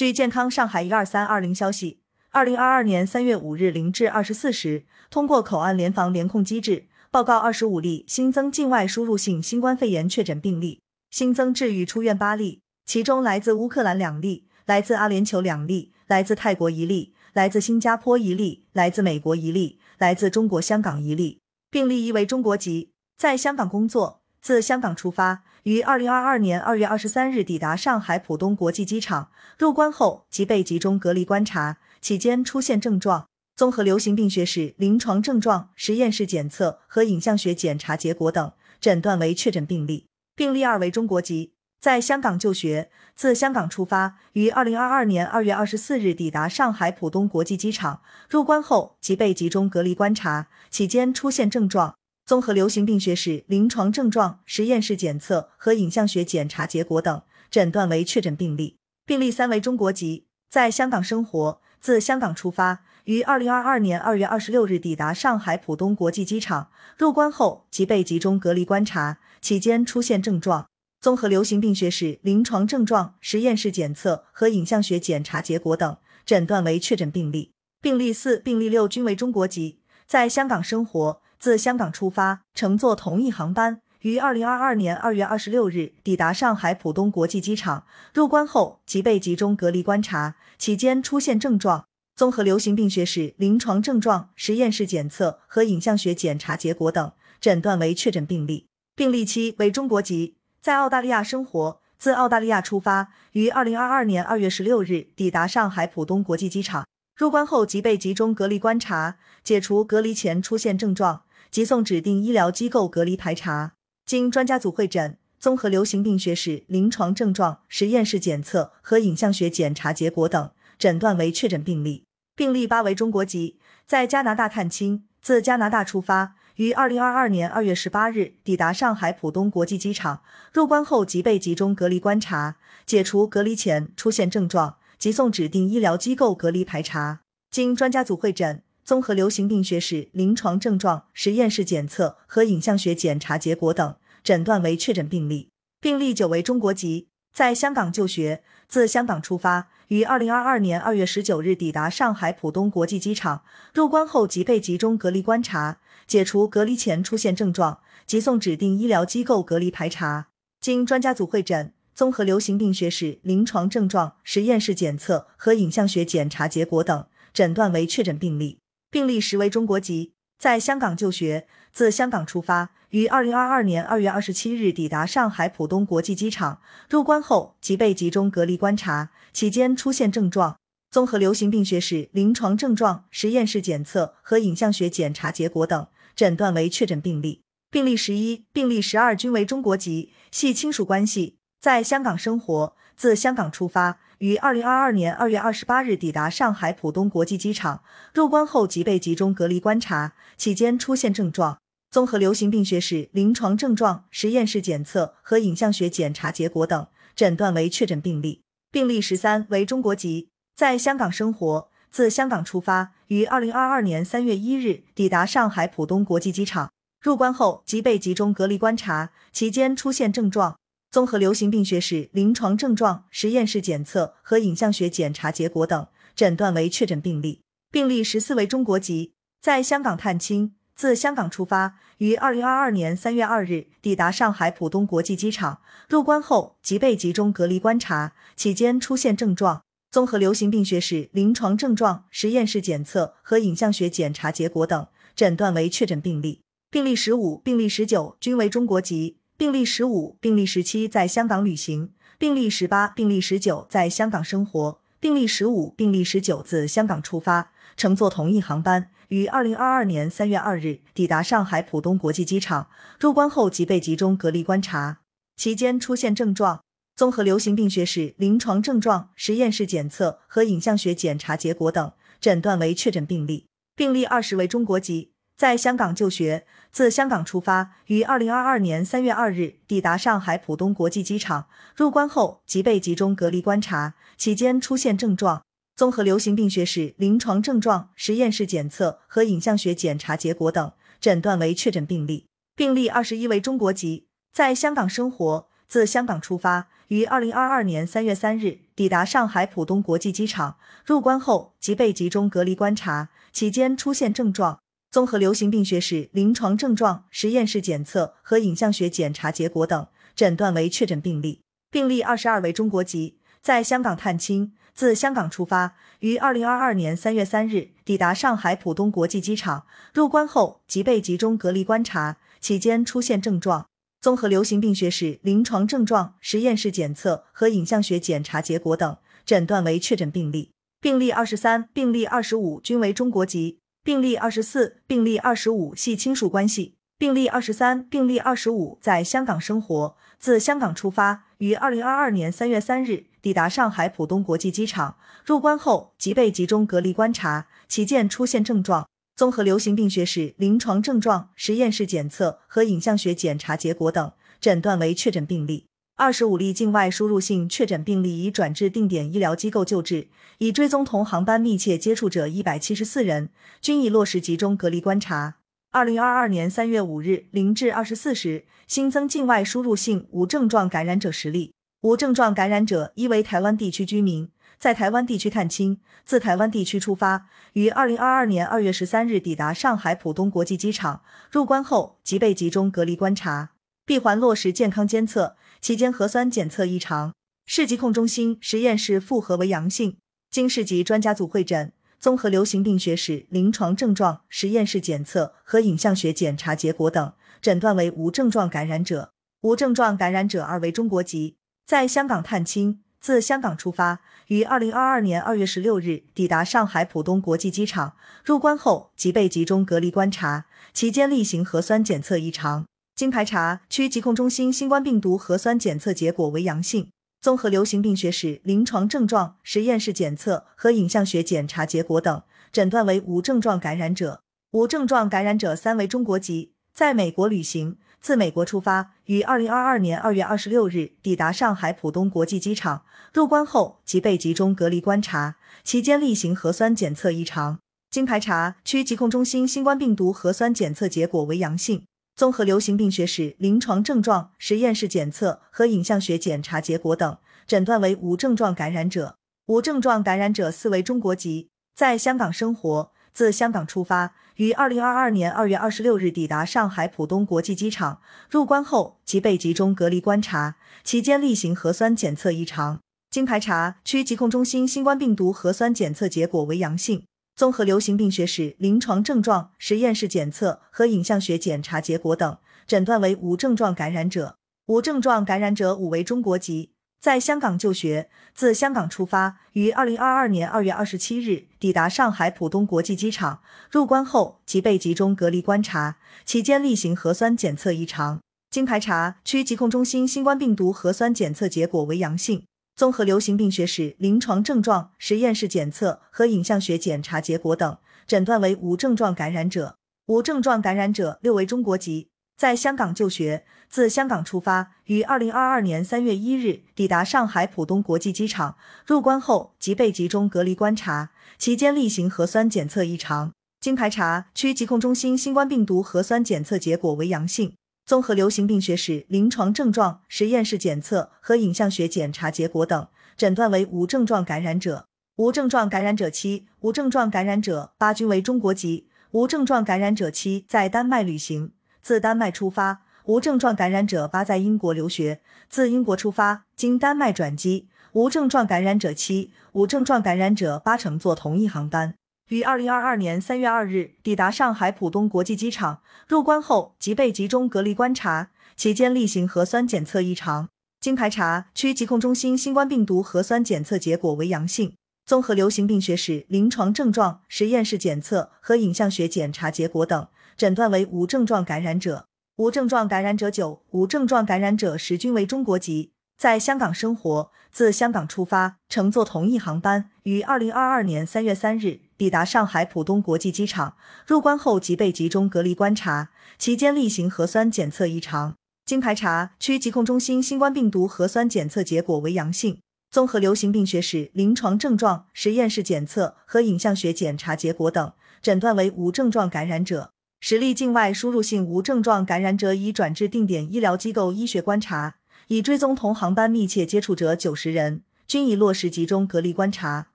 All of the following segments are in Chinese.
据健康上海一二三二零消息，二零二二年三月五日零至二十四时，通过口岸联防联控机制，报告二十五例新增境外输入性新冠肺炎确诊病例，新增治愈出院八例，其中来自乌克兰两例，来自阿联酋两例，来自泰国一例，来自新加坡一例，来自美国一例，来自中国香港一例。病例一为中国籍，在香港工作，自香港出发。于二零二二年二月二十三日抵达上海浦东国际机场，入关后即被集中隔离观察，期间出现症状，综合流行病学史、临床症状、实验室检测和影像学检查结果等，诊断为确诊病例。病例二为中国籍，在香港就学，自香港出发，于二零二二年二月二十四日抵达上海浦东国际机场，入关后即被集中隔离观察，期间出现症状。综合流行病学史、临床症状、实验室检测和影像学检查结果等，诊断为确诊病例。病例三为中国籍，在香港生活，自香港出发，于二零二二年二月二十六日抵达上海浦东国际机场，入关后即被集中隔离观察，期间出现症状。综合流行病学史、临床症状、实验室检测和影像学检查结果等，诊断为确诊病例。病例四、病例六均为中国籍，在香港生活。自香港出发，乘坐同一航班，于二零二二年二月二十六日抵达上海浦东国际机场。入关后即被集中隔离观察，期间出现症状。综合流行病学史、临床症状、实验室检测和影像学检查结果等，诊断为确诊病例。病例七为中国籍，在澳大利亚生活，自澳大利亚出发，于二零二二年二月十六日抵达上海浦东国际机场。入关后即被集中隔离观察，解除隔离前出现症状。急送指定医疗机构隔离排查，经专家组会诊，综合流行病学史、临床症状、实验室检测和影像学检查结果等，诊断为确诊病例。病例八为中国籍，在加拿大探亲，自加拿大出发，于二零二二年二月十八日抵达上海浦东国际机场。入关后即被集中隔离观察，解除隔离前出现症状，急送指定医疗机构隔离排查。经专家组会诊。综合流行病学史、临床症状、实验室检测和影像学检查结果等，诊断为确诊病例。病例九为中国籍，在香港就学，自香港出发，于二零二二年二月十九日抵达上海浦东国际机场。入关后即被集中隔离观察，解除隔离前出现症状，即送指定医疗机构隔离排查。经专家组会诊，综合流行病学史、临床症状、实验室检测和影像学检查结果等，诊断为确诊病例。病例十为中国籍，在香港就学，自香港出发，于二零二二年二月二十七日抵达上海浦东国际机场。入关后即被集中隔离观察，期间出现症状。综合流行病学史、临床症状、实验室检测和影像学检查结果等，诊断为确诊病例。病例十一、病例十二均为中国籍，系亲属关系，在香港生活，自香港出发。于二零二二年二月二十八日抵达上海浦东国际机场，入关后即被集中隔离观察，期间出现症状。综合流行病学史、临床症状、实验室检测和影像学检查结果等，诊断为确诊病例。病例十三为中国籍，在香港生活，自香港出发，于二零二二年三月一日抵达上海浦东国际机场，入关后即被集中隔离观察，期间出现症状。综合流行病学史、临床症状、实验室检测和影像学检查结果等，诊断为确诊病例。病例十四为中国籍，在香港探亲，自香港出发，于二零二二年三月二日抵达上海浦东国际机场。入关后即被集中隔离观察，期间出现症状。综合流行病学史、临床症状、实验室检测和影像学检查结果等，诊断为确诊病例。病例十五、病例十九均为中国籍。病例十五、病例十七在香港旅行，病例十八、病例十九在香港生活，病例十五、病例十九自香港出发，乘坐同一航班，于二零二二年三月二日抵达上海浦东国际机场。入关后即被集中隔离观察，期间出现症状，综合流行病学史、临床症状、实验室检测和影像学检查结果等，诊断为确诊病例。病例二十为中国籍。在香港就学，自香港出发，于二零二二年三月二日抵达上海浦东国际机场。入关后即被集中隔离观察，期间出现症状。综合流行病学史、临床症状、实验室检测和影像学检查结果等，诊断为确诊病例。病例二十一为中国籍，在香港生活，自香港出发，于二零二二年三月三日抵达上海浦东国际机场，入关后即被集中隔离观察，期间出现症状。综合流行病学史临床症状、实验室检测和影像学检查结果等，诊断为确诊病例。病例二十二为中国籍，在香港探亲，自香港出发，于二零二二年三月三日抵达上海浦东国际机场，入关后即被集中隔离观察，期间出现症状。综合流行病学史临床症状、实验室检测和影像学检查结果等，诊断为确诊病例。病例二十三、病例二十五均为中国籍。病例二十四、病例二十五系亲属关系。病例二十三、病例二十五在香港生活，自香港出发，于二零二二年三月三日抵达上海浦东国际机场，入关后即被集中隔离观察，其间出现症状。综合流行病学史临床症状、实验室检测和影像学检查结果等，诊断为确诊病例。二十五例境外输入性确诊病例已转至定点医疗机构救治，已追踪同航班密切接触者一百七十四人，均已落实集中隔离观察。二零二二年三月五日零至二十四时，新增境外输入性无症状感染者十例，无症状感染者一为台湾地区居民，在台湾地区探亲，自台湾地区出发，于二零二二年二月十三日抵达上海浦东国际机场，入关后即被集中隔离观察，闭环落实健康监测。期间核酸检测异常，市疾控中心实验室复核为阳性。经市级专家组会诊，综合流行病学史临床症状、实验室检测和影像学检查结果等，诊断为无症状感染者。无症状感染者二为中国籍，在香港探亲，自香港出发，于二零二二年二月十六日抵达上海浦东国际机场，入关后即被集中隔离观察，期间例行核酸检测异常。经排查，区疾控中心新冠病毒核酸检测结果为阳性。综合流行病学史临床症状、实验室检测和影像学检查结果等，诊断为无症状感染者。无症状感染者三为中国籍，在美国旅行，自美国出发，于二零二二年二月二十六日抵达上海浦东国际机场，入关后即被集中隔离观察，期间例行核酸检测异常。经排查，区疾控中心新冠病毒核酸检测结果为阳性。综合流行病学史临床症状、实验室检测和影像学检查结果等，诊断为无症状感染者。无症状感染者四为中国籍，在香港生活，自香港出发，于二零二二年二月二十六日抵达上海浦东国际机场，入关后即被集中隔离观察，期间例行核酸检测异常。经排查，区疾控中心新冠病毒核酸检测结果为阳性。综合流行病学史临床症状、实验室检测和影像学检查结果等，诊断为无症状感染者。无症状感染者五为中国籍，在香港就学，自香港出发，于二零二二年二月二十七日抵达上海浦东国际机场，入关后即被集中隔离观察，期间例行核酸检测异常。经排查，区疾控中心新冠病毒核酸检测结果为阳性。综合流行病学史临床症状、实验室检测和影像学检查结果等，诊断为无症状感染者。无症状感染者六为中国籍，在香港就学，自香港出发，于二零二二年三月一日抵达上海浦东国际机场，入关后即被集中隔离观察，期间例行核酸检测异常。经排查，区疾控中心新冠病毒核酸检测结果为阳性。综合流行病学史临床症状、实验室检测和影像学检查结果等，诊断为无症状感染者。无症状感染者七，无症状感染者八均为中国籍。无症状感染者七在丹麦旅行，自丹麦出发。无症状感染者八在英国留学，自英国出发，经丹麦转机。无症状感染者七，无症状感染者八乘坐同一航班。于二零二二年三月二日抵达上海浦东国际机场，入关后即被集中隔离观察，期间例行核酸检测异常。经排查，区疾控中心新冠病毒核酸检测结果为阳性。综合流行病学史临床症状、实验室检测和影像学检查结果等，诊断为无症状感染者。无症状感染者九，无症状感染者十均为中国籍。在香港生活，自香港出发，乘坐同一航班，于二零二二年三月三日抵达上海浦东国际机场。入关后即被集中隔离观察，期间例行核酸检测异常。经排查，区疾控中心新冠病毒核酸检测结果为阳性。综合流行病学史临床症状、实验室检测和影像学检查结果等，诊断为无症状感染者。十例境外输入性无症状感染者已转至定点医疗机构医学观察。已追踪同航班密切接触者九十人，均已落实集中隔离观察。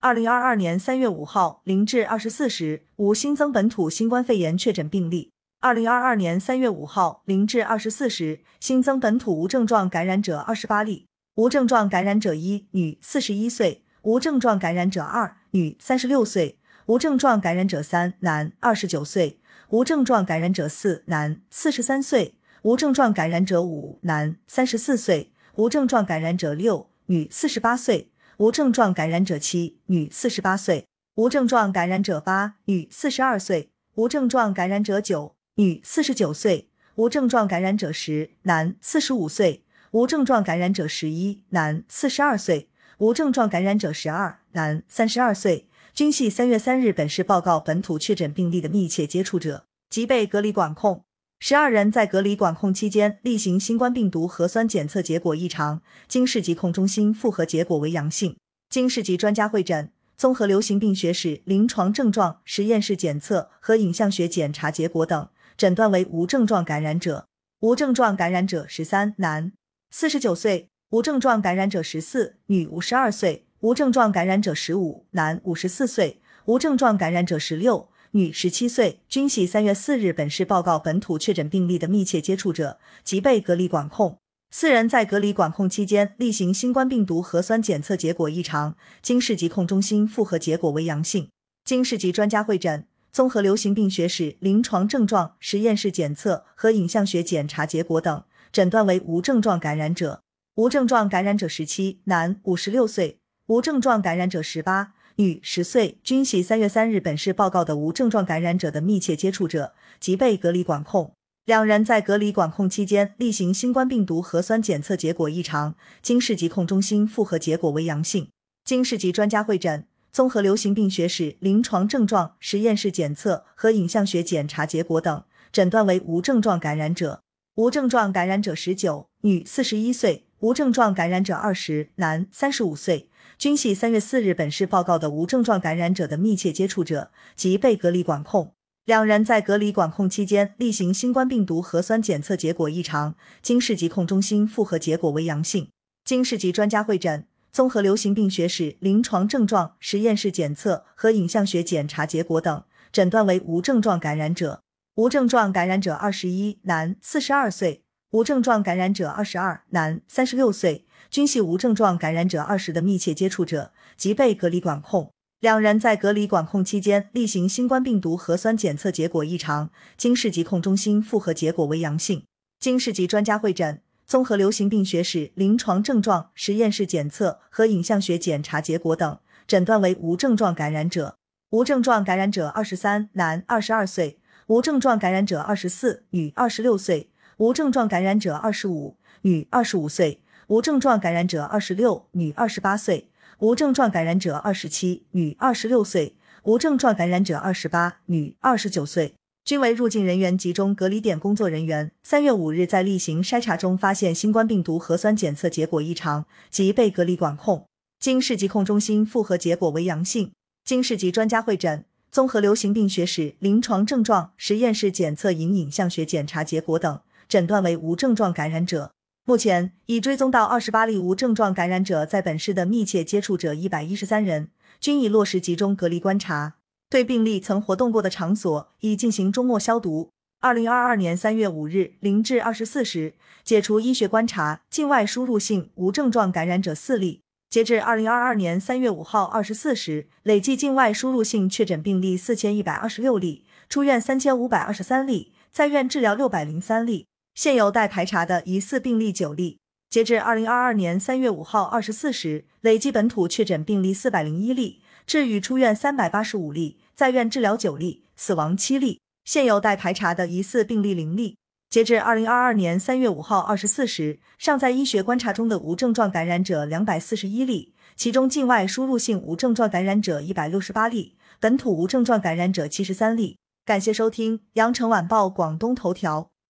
二零二二年三月五号零至二十四时，无新增本土新冠肺炎确诊病例。二零二二年三月五号零至二十四时，新增本土无症状感染者二十八例，无症状感染者一，女，四十一岁；无症状感染者二，女，三十六岁；无症状感染者三，男，二十九岁；无症状感染者四，男，四十三岁；无症状感染者五，男，三十四岁；无症状感染者六，女，四十八岁；无症状感染者七，女，四十八岁；无症状感染者八，女，四十二岁；无症状感染者九。女，四十九岁，无症状感染者十，男，四十五岁，无症状感染者十一，男，四十二岁，无症状感染者十二，男，三十二岁，均系三月三日本市报告本土确诊病例的密切接触者，即被隔离管控。十二人在隔离管控期间例行新冠病毒核酸检测结果异常，经市疾控中心复核结果为阳性，经市级专家会诊。综合流行病学史临床症状实验室检测和影像学检查结果等。诊断为无症状感染者，无症状感染者十三，男，四十九岁；无症状感染者十四，女，五十二岁；无症状感染者十五，男，五十四岁；无症状感染者十六，女，十七岁，均系三月四日本市报告本土确诊病例的密切接触者，即被隔离管控。四人在隔离管控期间例行新冠病毒核酸检测结果异常，经市疾控中心复核结果为阳性，经市级专家会诊。综合流行病学史临床症状实验室检测和影像学检查结果等，诊断为无症状感染者。无症状感染者十七，男，五十六岁；无症状感染者十八，女，十岁，均系三月三日本市报告的无症状感染者的密切接触者，即被隔离管控。两人在隔离管控期间例行新冠病毒核酸检测结果异常，经市疾控中心复核结果为阳性，经市级专家会诊。综合流行病学史临床症状实验室检测和影像学检查结果等，诊断为无症状感染者。无症状感染者十九，女，四十一岁；无症状感染者二十，男，三十五岁，均系三月四日本市报告的无症状感染者的密切接触者，及被隔离管控。两人在隔离管控期间例行新冠病毒核酸检测结果异常，经市疾控中心复核结果为阳性，经市级专家会诊。综合流行病学史临床症状实验室检测和影像学检查结果等，诊断为无症状感染者。无症状感染者二十一，男，四十二岁；无症状感染者二十二，男，三十六岁，均系无症状感染者二十的密切接触者，即被隔离管控。两人在隔离管控期间例行新冠病毒核酸检测结果异常，经市疾控中心复核结果为阳性，经市级专家会诊。综合流行病学史临床症状实验室检测和影像学检查结果等，诊断为无症状感染者。无症状感染者二十三，男，二十二岁；无症状感染者二十四，女，二十六岁；无症状感染者二十五，女，二十五岁；无症状感染者二十六，女，二十八岁；无症状感染者二十七，女，二十六岁；无症状感染者二十八，女，二十九岁。均为入境人员集中隔离点工作人员。三月五日，在例行筛查中发现新冠病毒核酸检测结果异常，即被隔离管控。经市疾控中心复核结果为阳性。经市级专家会诊，综合流行病学史临床症状实验室检测影影像学检查结果等，诊断为无症状感染者。目前已追踪到二十八例无症状感染者在本市的密切接触者一百一十三人，均已落实集中隔离观察。对病例曾活动过的场所已进行周末消毒。二零二二年三月五日零至二十四时，解除医学观察境外输入性无症状感染者四例。截至二零二二年三月五号二十四时，累计境外输入性确诊病例四千一百二十六例，出院三千五百二十三例，在院治疗六百零三例。现有待排查的疑似病例九例。截至二零二二年三月五号二十四时，累计本土确诊病例四百零一例，治愈出院三百八十五例。在院治疗九例，死亡七例，现有待排查的疑似病例零例。截至二零二二年三月五号二十四时，尚在医学观察中的无症状感染者两百四十一例，其中境外输入性无症状感染者一百六十八例，本土无症状感染者七十三例。感谢收听羊城晚报广东头条。